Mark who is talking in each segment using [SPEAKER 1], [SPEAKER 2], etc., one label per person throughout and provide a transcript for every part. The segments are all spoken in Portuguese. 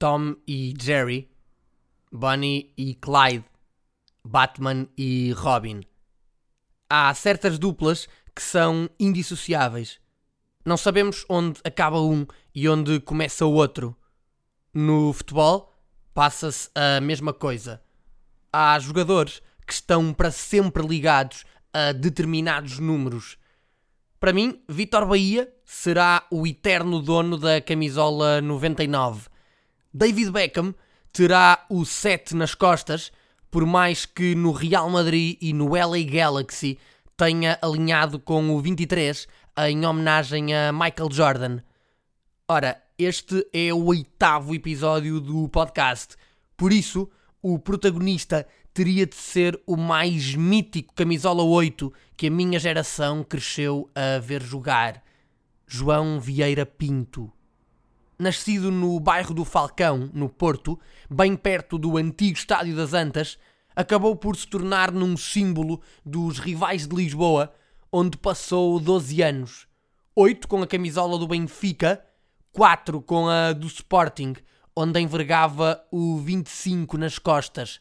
[SPEAKER 1] Tom e Jerry, Bonnie e Clyde, Batman e Robin. Há certas duplas que são indissociáveis. Não sabemos onde acaba um e onde começa o outro. No futebol, passa-se a mesma coisa. Há jogadores que estão para sempre ligados a determinados números. Para mim, Vitor Bahia será o eterno dono da camisola 99. David Beckham terá o 7 nas costas, por mais que no Real Madrid e no LA Galaxy tenha alinhado com o 23 em homenagem a Michael Jordan. Ora, este é o oitavo episódio do podcast, por isso o protagonista teria de ser o mais mítico camisola 8 que a minha geração cresceu a ver jogar, João Vieira Pinto. Nascido no bairro do Falcão, no Porto, bem perto do antigo Estádio das Antas, acabou por se tornar num símbolo dos rivais de Lisboa, onde passou 12 anos. 8 com a camisola do Benfica, 4 com a do Sporting, onde envergava o 25 nas costas.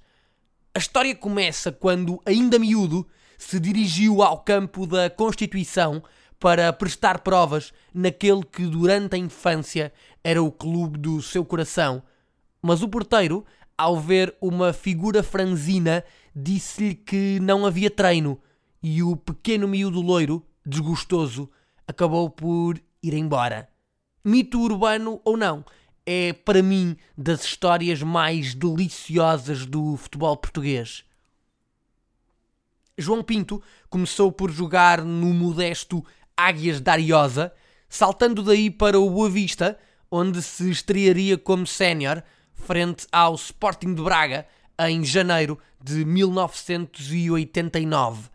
[SPEAKER 1] A história começa quando, ainda miúdo, se dirigiu ao campo da Constituição para prestar provas naquele que durante a infância era o clube do seu coração. Mas o porteiro, ao ver uma figura franzina, disse-lhe que não havia treino e o pequeno miúdo loiro, desgostoso, acabou por ir embora. Mito urbano ou não, é para mim das histórias mais deliciosas do futebol português. João Pinto começou por jogar no modesto Águias da Ariosa, saltando daí para o Boa Vista, onde se estrearia como sénior frente ao Sporting de Braga em janeiro de 1989.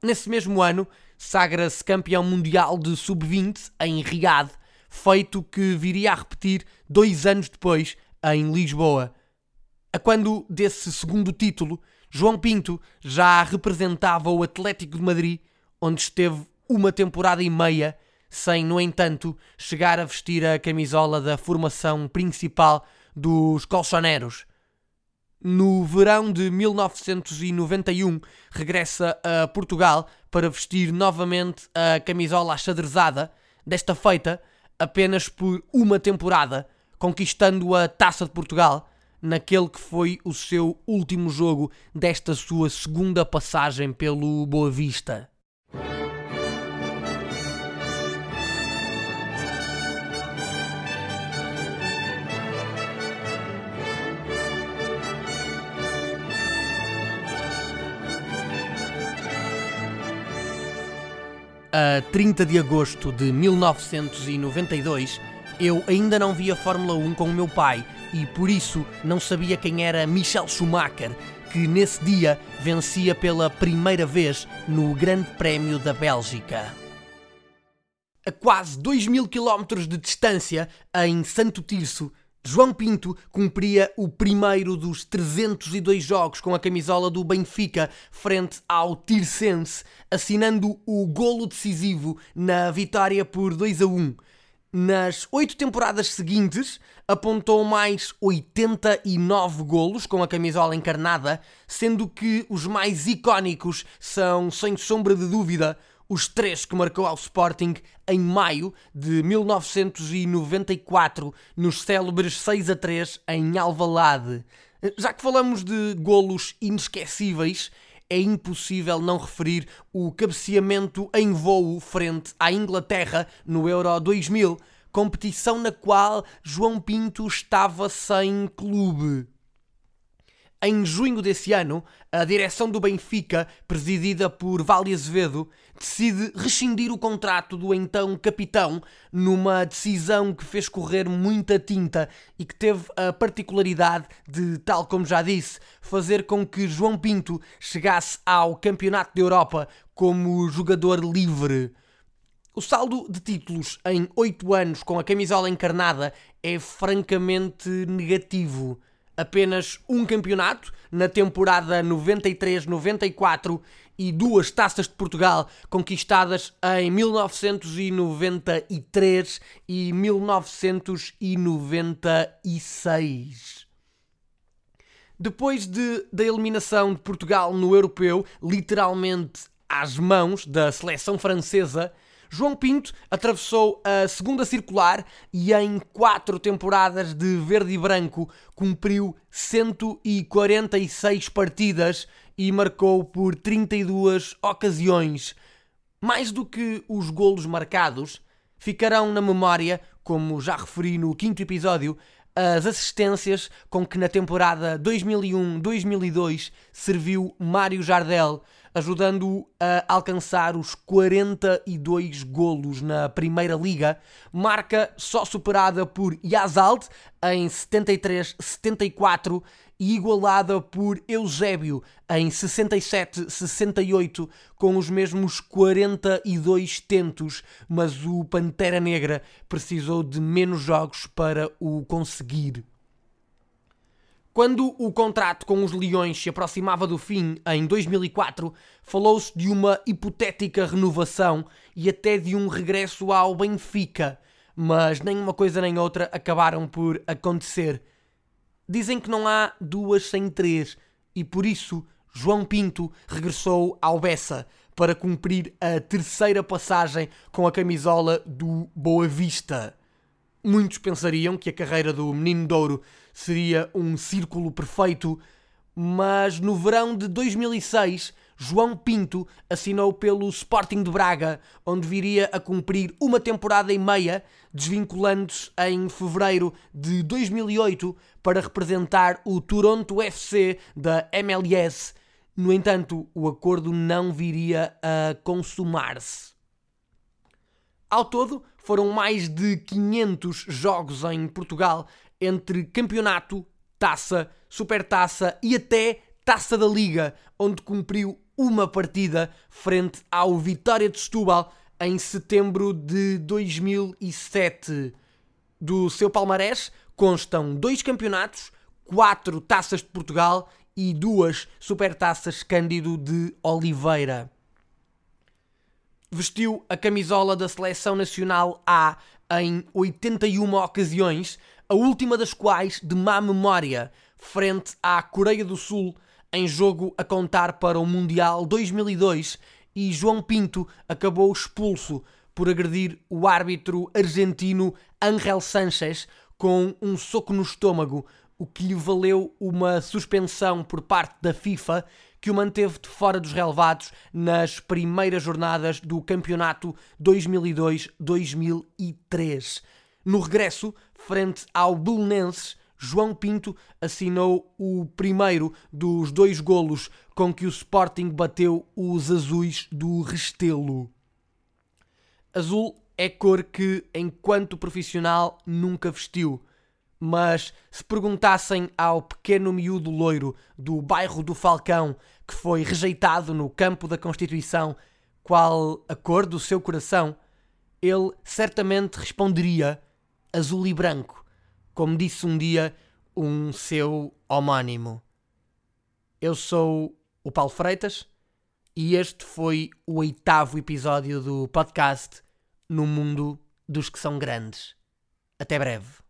[SPEAKER 1] Nesse mesmo ano, sagra-se campeão mundial de sub-20 em Riad, feito que viria a repetir dois anos depois em Lisboa. A quando desse segundo título, João Pinto já representava o Atlético de Madrid, onde esteve uma temporada e meia, sem, no entanto, chegar a vestir a camisola da formação principal dos Colchoneros. No verão de 1991, regressa a Portugal para vestir novamente a camisola achadrezada, desta feita apenas por uma temporada, conquistando a Taça de Portugal naquele que foi o seu último jogo desta sua segunda passagem pelo Boa Vista. A 30 de agosto de 1992, eu ainda não via Fórmula 1 com o meu pai e por isso não sabia quem era Michel Schumacher, que nesse dia vencia pela primeira vez no Grande Prémio da Bélgica. A quase 2 mil quilómetros de distância, em Santo Tirso, João Pinto cumpria o primeiro dos 302 jogos com a camisola do Benfica frente ao Tirsense, assinando o golo decisivo na vitória por 2 a 1. Nas oito temporadas seguintes, apontou mais 89 golos com a camisola encarnada, sendo que os mais icónicos são, sem sombra de dúvida, os três que marcou ao Sporting em maio de 1994, nos célebres 6 a 3 em Alvalade. Já que falamos de golos inesquecíveis, é impossível não referir o cabeceamento em voo frente à Inglaterra no Euro 2000, competição na qual João Pinto estava sem clube. Em junho desse ano, a direção do Benfica, presidida por Vale Azevedo, decide rescindir o contrato do então capitão numa decisão que fez correr muita tinta e que teve a particularidade de, tal como já disse, fazer com que João Pinto chegasse ao Campeonato da Europa como jogador livre. O saldo de títulos em 8 anos com a camisola encarnada é francamente negativo apenas um campeonato na temporada 93-94 e duas taças de Portugal conquistadas em 1993 e 1996. Depois de, da eliminação de Portugal no Europeu, literalmente às mãos da seleção francesa, João Pinto atravessou a segunda circular e em quatro temporadas de verde e branco cumpriu 146 partidas e marcou por 32 ocasiões. Mais do que os golos marcados, ficarão na memória, como já referi no quinto episódio, as assistências com que na temporada 2001-2002 serviu Mário Jardel, ajudando-o a alcançar os 42 golos na Primeira Liga, marca só superada por Yazald em 73-74 e igualada por Eusébio em 67-68 com os mesmos 42 tentos, mas o Pantera Negra precisou de menos jogos para o conseguir. Quando o contrato com os Leões se aproximava do fim, em 2004, falou-se de uma hipotética renovação e até de um regresso ao Benfica, mas nem uma coisa nem outra acabaram por acontecer. Dizem que não há duas sem três e por isso João Pinto regressou ao Bessa para cumprir a terceira passagem com a camisola do Boa Vista. Muitos pensariam que a carreira do Menino Douro seria um círculo perfeito, mas no verão de 2006, João Pinto assinou pelo Sporting de Braga, onde viria a cumprir uma temporada e meia, desvinculando-se em fevereiro de 2008 para representar o Toronto FC da MLS. No entanto, o acordo não viria a consumar-se. Ao todo, foram mais de 500 jogos em Portugal entre campeonato, taça, supertaça e até taça da Liga, onde cumpriu uma partida frente ao Vitória de Setúbal em setembro de 2007. Do seu palmarés constam dois campeonatos, quatro taças de Portugal e duas supertaças Cândido de Oliveira vestiu a camisola da seleção nacional A em 81 ocasiões, a última das quais de má memória, frente à Coreia do Sul, em jogo a contar para o Mundial 2002, e João Pinto acabou expulso por agredir o árbitro argentino Ángel Sánchez com um soco no estômago, o que lhe valeu uma suspensão por parte da FIFA que o manteve de fora dos relevados nas primeiras jornadas do campeonato 2002-2003. No regresso, frente ao Belenenses, João Pinto assinou o primeiro dos dois golos com que o Sporting bateu os azuis do Restelo. Azul é cor que, enquanto profissional, nunca vestiu mas se perguntassem ao pequeno miúdo loiro do bairro do Falcão que foi rejeitado no campo da Constituição qual a cor do seu coração, ele certamente responderia azul e branco, como disse um dia um seu homónimo. Eu sou o Paulo Freitas e este foi o oitavo episódio do podcast No Mundo dos que são grandes. Até breve.